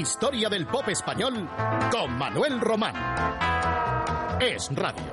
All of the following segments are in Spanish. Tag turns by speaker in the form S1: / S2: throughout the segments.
S1: Historia del pop español con Manuel Román. Es Radio.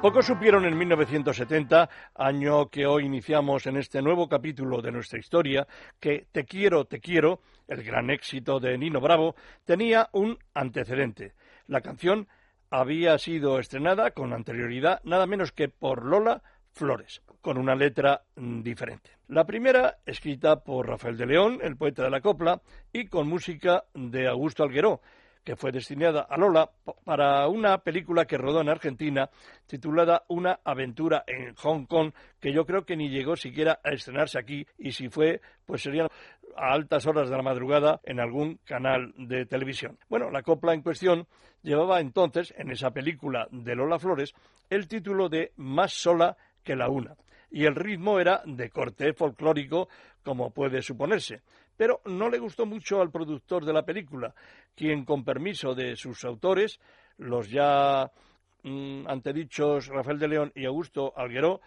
S2: Pocos supieron en 1970, año que hoy iniciamos en este nuevo capítulo de nuestra historia, que Te quiero, te quiero, el gran éxito de Nino Bravo, tenía un antecedente. La canción había sido estrenada con anterioridad nada menos que por Lola Flores, con una letra mm, diferente. La primera, escrita por Rafael de León, el poeta de la copla, y con música de Augusto Algueró, que fue destinada a Lola para una película que rodó en Argentina titulada Una aventura en Hong Kong, que yo creo que ni llegó siquiera a estrenarse aquí y si fue, pues sería a altas horas de la madrugada en algún canal de televisión. Bueno, la copla en cuestión llevaba entonces, en esa película de Lola Flores, el título de Más sola que la una y el ritmo era de corte folclórico, como puede suponerse pero no le gustó mucho al productor de la película, quien con permiso de sus autores, los ya mm, antedichos Rafael de León y Augusto Algueró,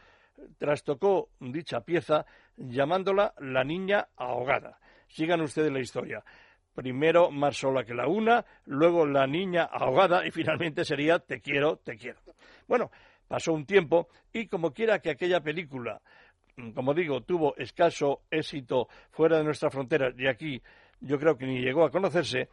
S2: trastocó dicha pieza llamándola La niña ahogada. Sigan ustedes la historia. Primero más sola que la una, luego la niña ahogada y finalmente sería Te quiero, te quiero. Bueno, pasó un tiempo y como quiera que aquella película como digo, tuvo escaso éxito fuera de nuestra frontera y aquí yo creo que ni llegó a conocerse,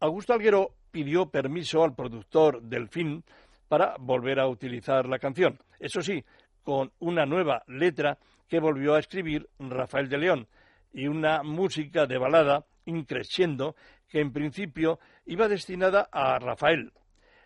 S2: Augusto Alguero pidió permiso al productor del film para volver a utilizar la canción. Eso sí, con una nueva letra que volvió a escribir Rafael de León y una música de balada increciendo que en principio iba destinada a Rafael.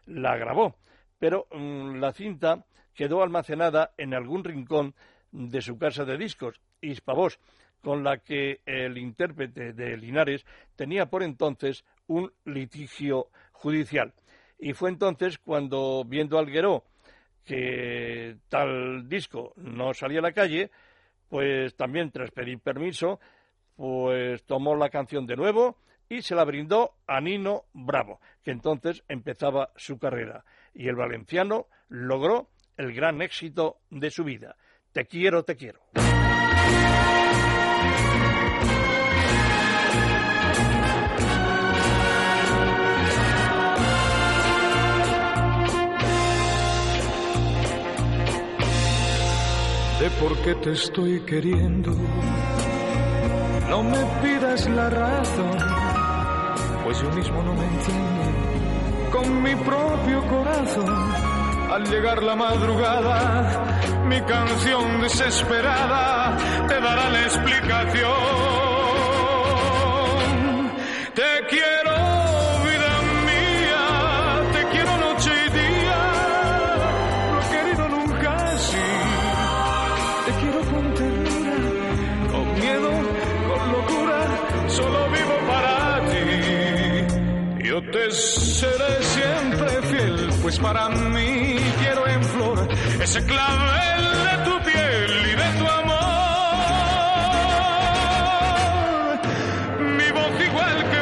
S2: La grabó, pero mm, la cinta quedó almacenada en algún rincón de su casa de discos, Hispavoz, con la que el intérprete de Linares tenía por entonces un litigio judicial. Y fue entonces cuando, viendo Algueró que tal disco no salía a la calle, pues también tras pedir permiso, pues tomó la canción de nuevo y se la brindó a Nino Bravo, que entonces empezaba su carrera. Y el valenciano logró el gran éxito de su vida. Te quiero, te quiero.
S3: De por qué te estoy queriendo, no me pidas la razón, pues yo mismo no me entiendo con mi propio corazón al llegar la madrugada, mi canción desesperada te dará la explicación. Te quiero, vida mía, te quiero noche y día, he querido nunca así. Te quiero con ternura, con miedo, con locura, solo vivo para ti. Yo te seré siempre fiel, pues para mí ese clavel de tu piel y de tu amor. Mi voz igual que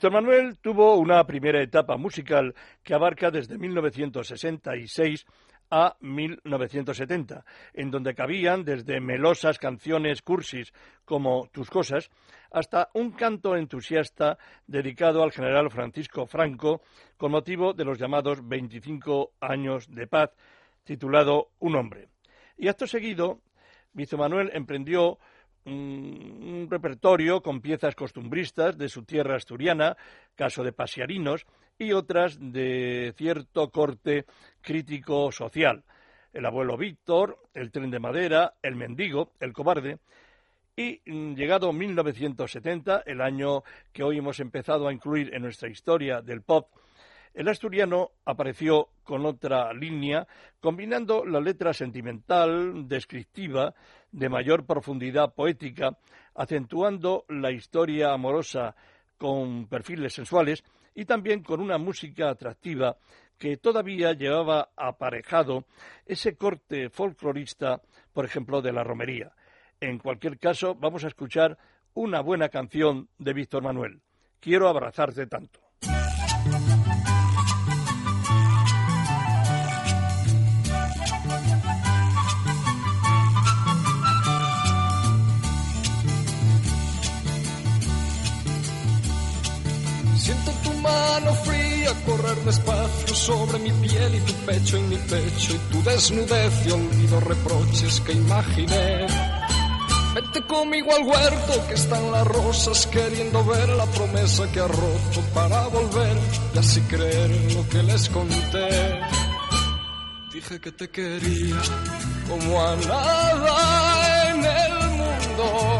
S2: Víctor Manuel tuvo una primera etapa musical que abarca desde 1966 a 1970, en donde cabían desde melosas canciones cursis como Tus cosas hasta un canto entusiasta dedicado al general Francisco Franco con motivo de los llamados 25 años de paz, titulado Un hombre. Y acto seguido, Víctor Manuel emprendió un, repertorio con piezas costumbristas de su tierra asturiana, caso de Pasiarinos, y otras de cierto corte crítico social. El abuelo Víctor, el tren de madera, el mendigo, el cobarde. Y mm, llegado 1970, el año que hoy hemos empezado a incluir en nuestra historia del pop, el asturiano apareció con otra línea, combinando la letra sentimental, descriptiva, de mayor profundidad poética, acentuando la historia amorosa con perfiles sensuales y también con una música atractiva que todavía llevaba aparejado ese corte folclorista, por ejemplo, de la romería. En cualquier caso, vamos a escuchar una buena canción de Víctor Manuel. Quiero abrazarte tanto.
S4: Correr despacio sobre mi piel y tu pecho en mi pecho y tu desnudez y olvido reproches que imaginé. Vete conmigo al huerto que están las rosas queriendo ver la promesa que ha roto para volver y así creer lo que les conté. Dije que te quería como a nada en el mundo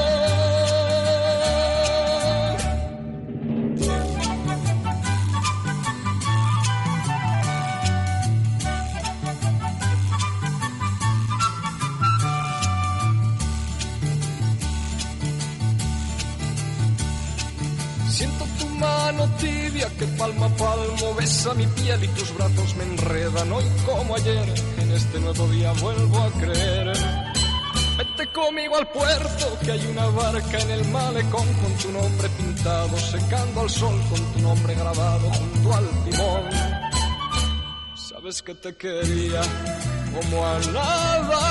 S4: Que palma a palmo besa mi piel y tus brazos me enredan hoy como ayer. En este nuevo día vuelvo a creer. Vete conmigo al puerto, que hay una barca en el malecón con tu nombre pintado, secando al sol con tu nombre grabado junto al timón. Sabes que te quería como a nada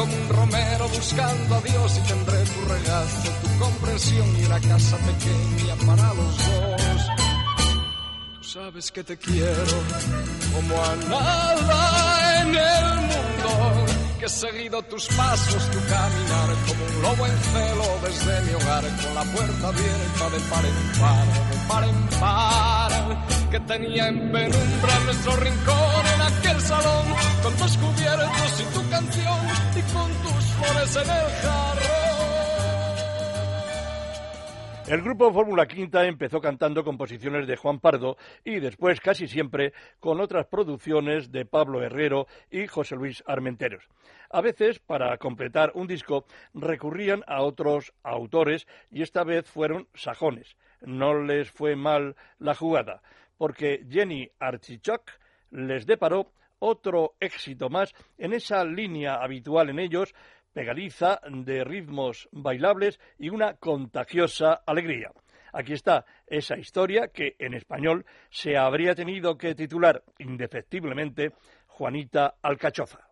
S4: Como un romero buscando a Dios y tendré tu regazo, tu comprensión y una casa pequeña para los dos. Tú sabes que te quiero como a nada en el mundo que he seguido tus pasos, tu caminar, como un lobo en celo desde mi hogar, con la puerta abierta de par en par, de par en par, que tenía en penumbra nuestro rincón en aquel salón, con tus cubiertos y tu canción, el
S2: grupo Fórmula Quinta empezó cantando composiciones de Juan Pardo y después casi siempre con otras producciones de Pablo Herrero y José Luis Armenteros. A veces, para completar un disco, recurrían a otros autores y esta vez fueron sajones. No les fue mal la jugada, porque Jenny Archichok les deparó otro éxito más en esa línea habitual en ellos pegadiza de ritmos bailables y una contagiosa alegría. Aquí está esa historia que en español se habría tenido que titular indefectiblemente Juanita Alcachofa.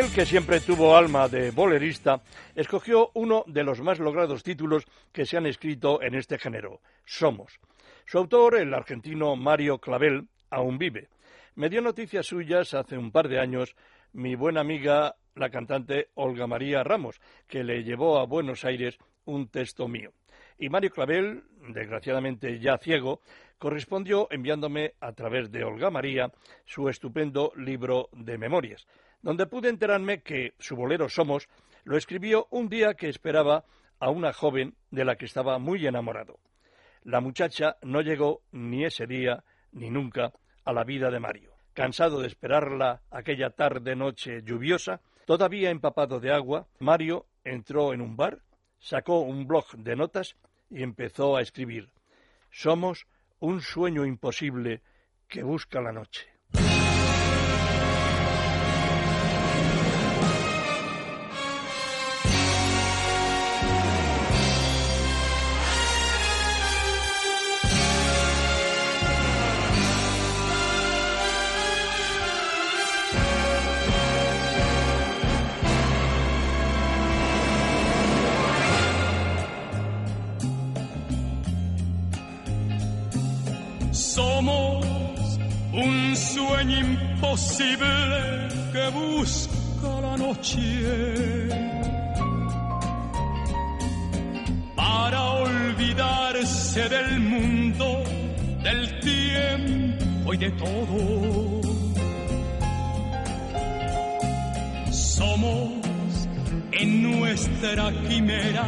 S2: Rafael, que siempre tuvo alma de bolerista, escogió uno de los más logrados títulos que se han escrito en este género, Somos. Su autor, el argentino Mario Clavel, aún vive. Me dio noticias suyas hace un par de años mi buena amiga, la cantante Olga María Ramos, que le llevó a Buenos Aires un texto mío. Y Mario Clavel, desgraciadamente ya ciego, correspondió enviándome a través de Olga María su estupendo libro de memorias donde pude enterarme que su bolero Somos lo escribió un día que esperaba a una joven de la que estaba muy enamorado. La muchacha no llegó ni ese día ni nunca a la vida de Mario. Cansado de esperarla aquella tarde noche lluviosa, todavía empapado de agua, Mario entró en un bar, sacó un blog de notas y empezó a escribir Somos un sueño imposible que busca la noche.
S5: Un sueño imposible que busca la noche para olvidarse del mundo, del tiempo y de todo. Somos en nuestra quimera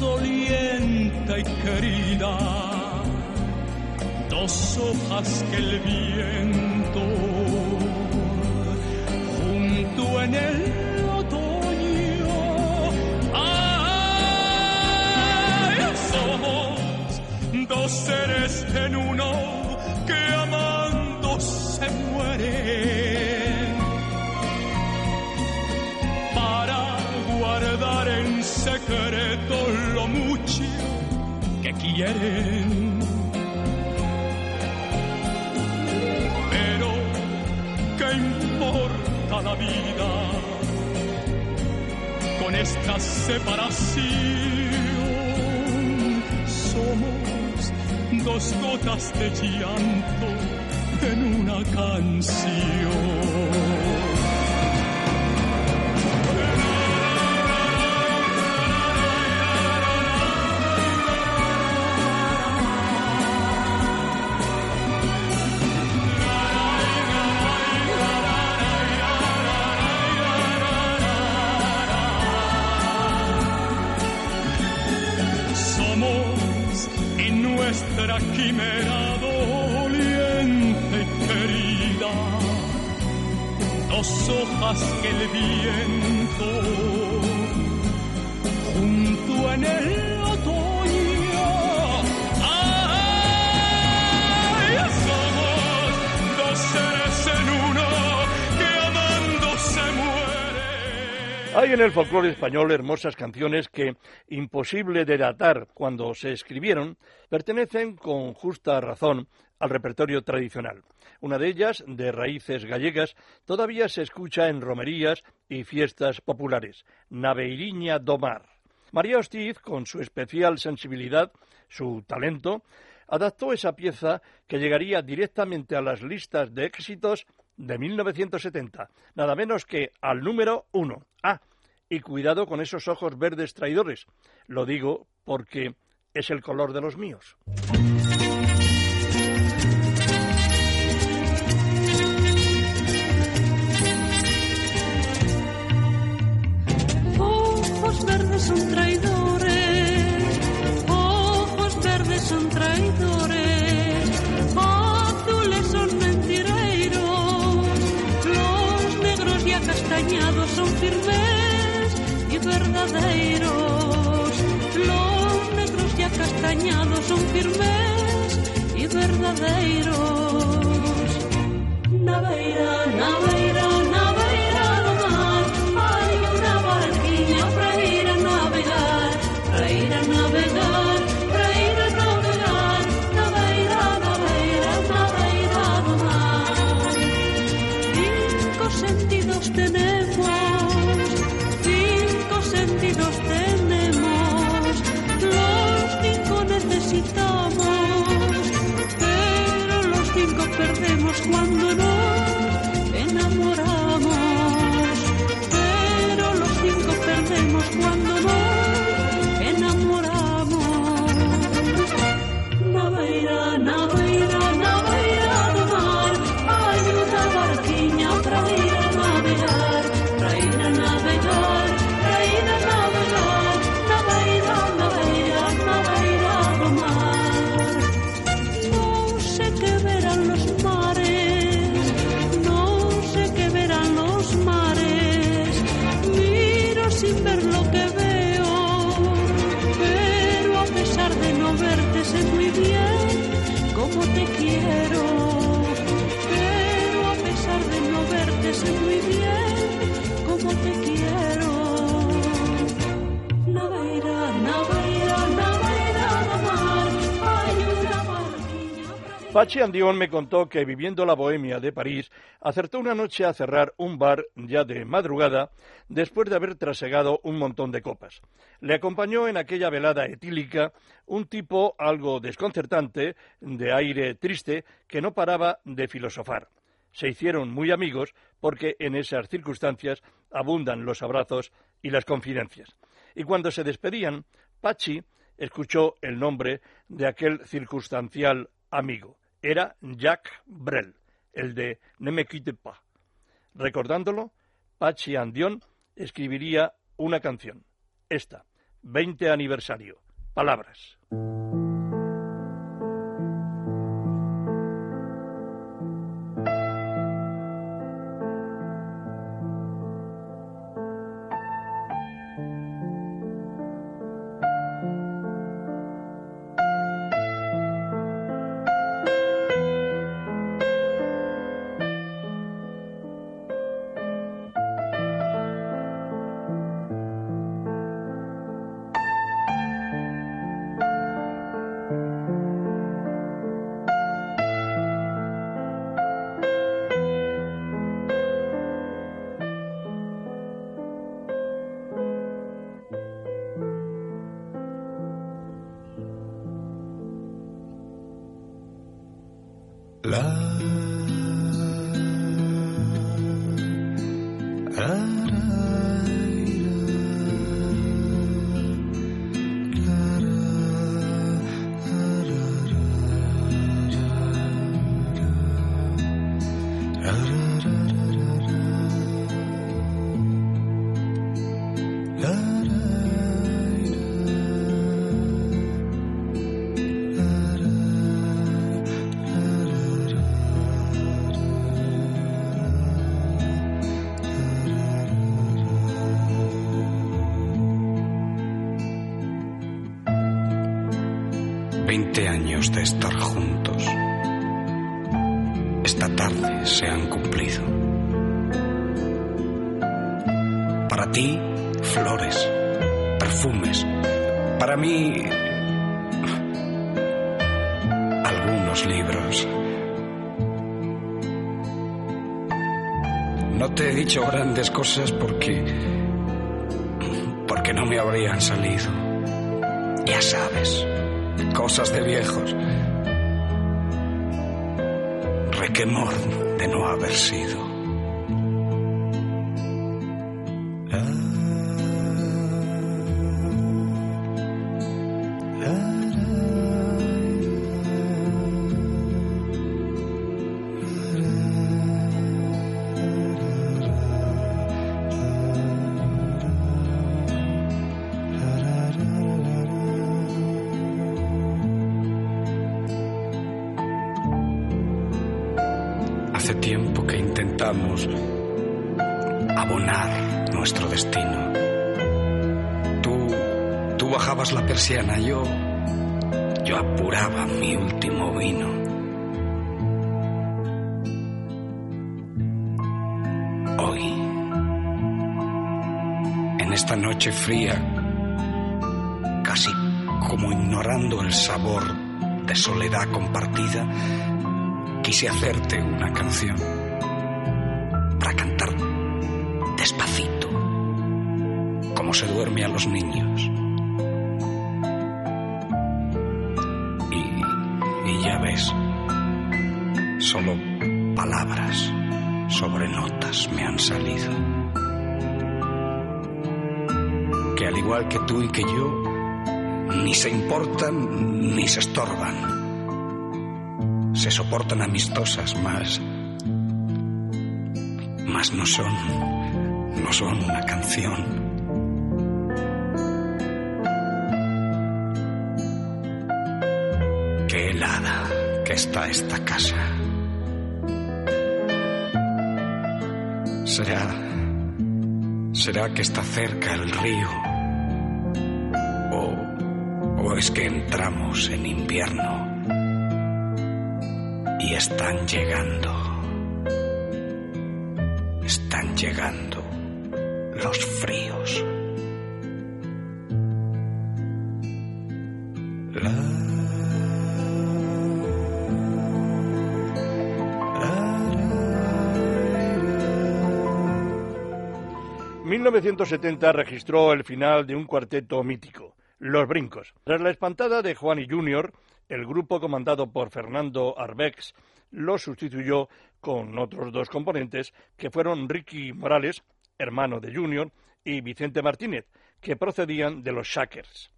S5: doliente y querida dos hojas que el viento junto en el otoño ay, somos dos seres en uno que amando se mueren. Para guardar en secreto lo mucho que quieren con esta separación? Somos dos gotas de llanto en una canción.
S2: Hay en el folclore español hermosas canciones que, imposible de datar cuando se escribieron, pertenecen con justa razón al repertorio tradicional. Una de ellas, de raíces gallegas, todavía se escucha en romerías y fiestas populares, Naveiriña do Mar. María Hostiz, con su especial sensibilidad, su talento, adaptó esa pieza que llegaría directamente a las listas de éxitos de 1970, nada menos que al número uno. Ah, y cuidado con esos ojos verdes traidores. Lo digo porque es el color de los míos.
S6: Perdemos cuando nos
S2: Pachi Andión me contó que viviendo la bohemia de París, acertó una noche a cerrar un bar ya de madrugada después de haber trasegado un montón de copas. Le acompañó en aquella velada etílica un tipo algo desconcertante, de aire triste, que no paraba de filosofar. Se hicieron muy amigos porque en esas circunstancias abundan los abrazos y las confidencias. Y cuando se despedían, Pachi escuchó el nombre de aquel circunstancial amigo. Era Jacques Brel, el de Ne me quitte pas. Recordándolo, Pachi Andión escribiría una canción. Esta, 20 aniversario. Palabras.
S3: Another ti
S7: flores, perfumes. Para mí, algunos libros. No te he dicho grandes cosas porque... porque no me habrían salido. Ya sabes, cosas de viejos. Requemor de no haber sido. En esta noche fría, casi como ignorando el sabor de soledad compartida, quise hacerte una canción para cantar despacito, como se duerme a los niños. Y, y ya ves, solo palabras sobre notas me han salido. Igual que tú y que yo, ni se importan ni se estorban se soportan amistosas, más. más no son. no son una canción. Qué helada que está esta casa. Será. será que está cerca el río. O. es que entramos en invierno y están llegando. Están llegando los fríos. La-
S2: 1970 registró el final de un cuarteto mítico, Los Brincos. Tras la espantada de Juan y Junior, el grupo comandado por Fernando Arbex lo sustituyó con otros dos componentes que fueron Ricky Morales, hermano de Junior, y Vicente Martínez, que procedían de los Shackers.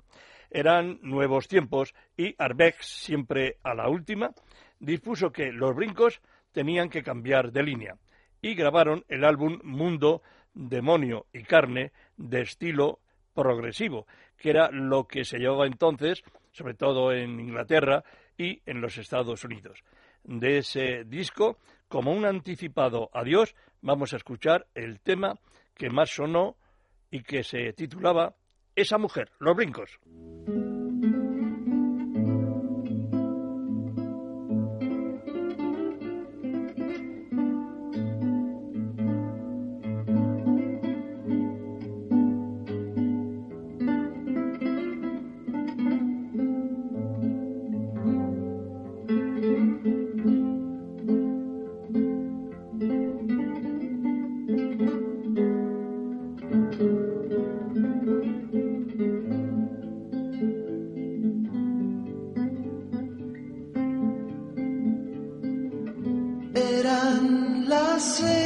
S2: Eran nuevos tiempos y Arbex, siempre a la última, dispuso que los brincos tenían que cambiar de línea y grabaron el álbum Mundo, Demonio y Carne de estilo progresivo, que era lo que se llevaba entonces, sobre todo en Inglaterra y en los Estados Unidos. De ese disco, como un anticipado adiós, vamos a escuchar el tema que más sonó y que se titulaba Esa mujer, los brincos.
S8: Eran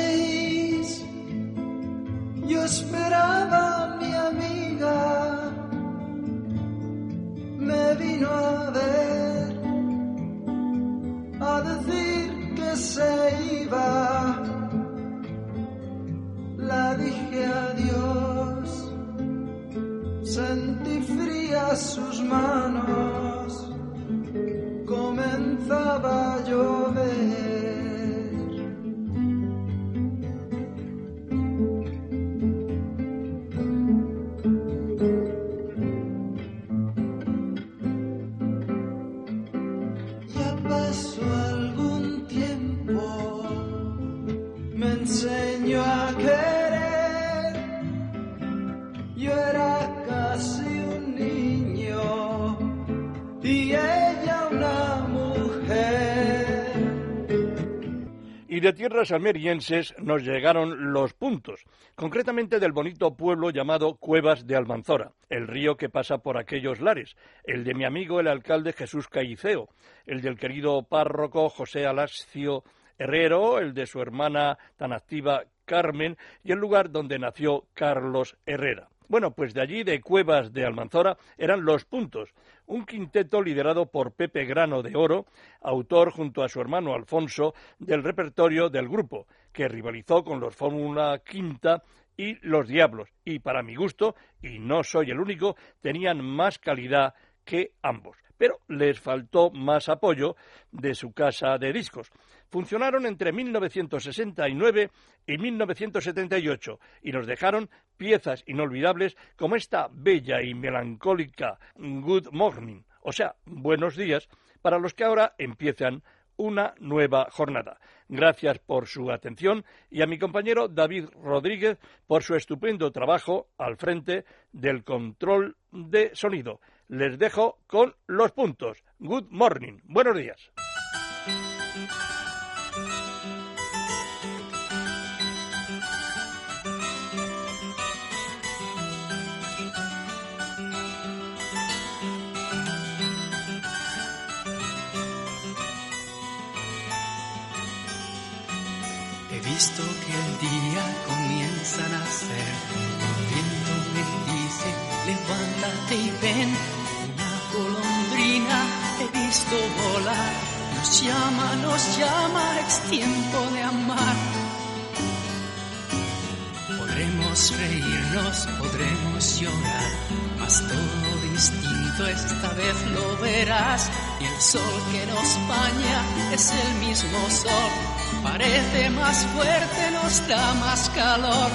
S2: Y de tierras almerienses nos llegaron los puntos, concretamente del bonito pueblo llamado Cuevas de Almanzora, el río que pasa por aquellos lares, el de mi amigo el alcalde Jesús Caiceo, el del querido párroco José Alascio Herrero, el de su hermana tan activa Carmen y el lugar donde nació Carlos Herrera. Bueno, pues de allí, de Cuevas de Almanzora, eran Los Puntos, un quinteto liderado por Pepe Grano de Oro, autor junto a su hermano Alfonso del repertorio del grupo, que rivalizó con los Fórmula Quinta y Los Diablos, y para mi gusto, y no soy el único, tenían más calidad que ambos pero les faltó más apoyo de su casa de discos. Funcionaron entre 1969 y 1978 y nos dejaron piezas inolvidables como esta bella y melancólica Good Morning, o sea, buenos días, para los que ahora empiezan una nueva jornada. Gracias por su atención y a mi compañero David Rodríguez por su estupendo trabajo al frente del control de sonido. Les dejo con los puntos. Good morning. Buenos días.
S9: Visto que el día comienza a nacer. El viento me dice, levántate y ven. Una golondrina he visto volar. Nos llama, nos llama, es tiempo de amar. Podremos reírnos, podremos llorar, mas todo distinto esta vez lo verás. Y el sol que nos baña es el mismo sol, parece más fuerte, nos da más calor.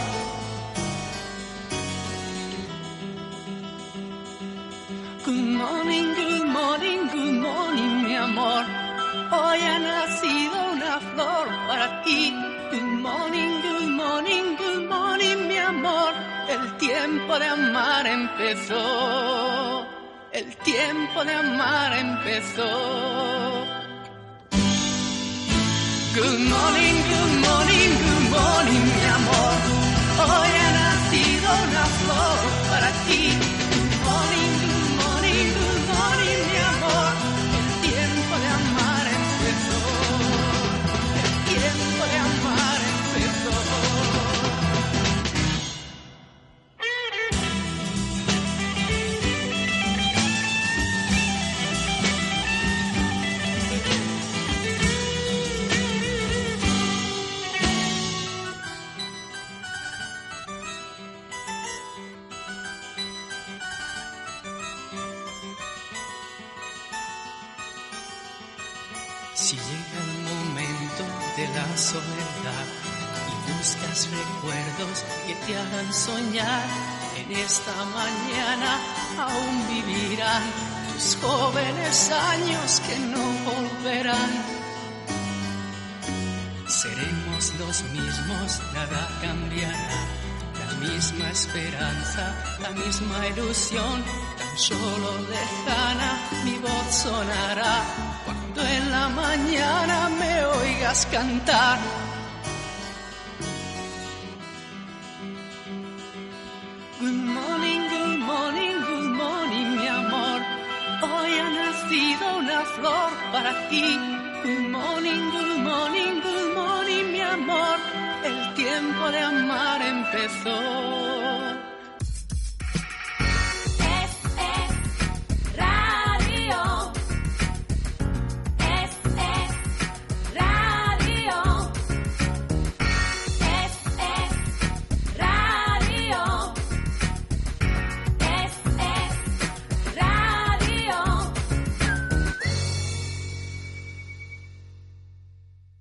S9: Good morning, good morning, good morning, mi amor. Hoy ha nacido una flor para ti. Good morning, good morning, good morning, mi amor. El tiempo de amar empezó. El tiempo de amar empezó. Good morning, good morning, good morning, mi amor. Hoy ha nacido una flor para ti. Jóvenes años que no volverán. Seremos los mismos, nada cambiará. La misma esperanza, la misma ilusión, tan solo lejana mi voz sonará cuando en la mañana me oigas cantar. Para ti. Good morning, good morning, good morning, mi amor. El tiempo de amar empezó.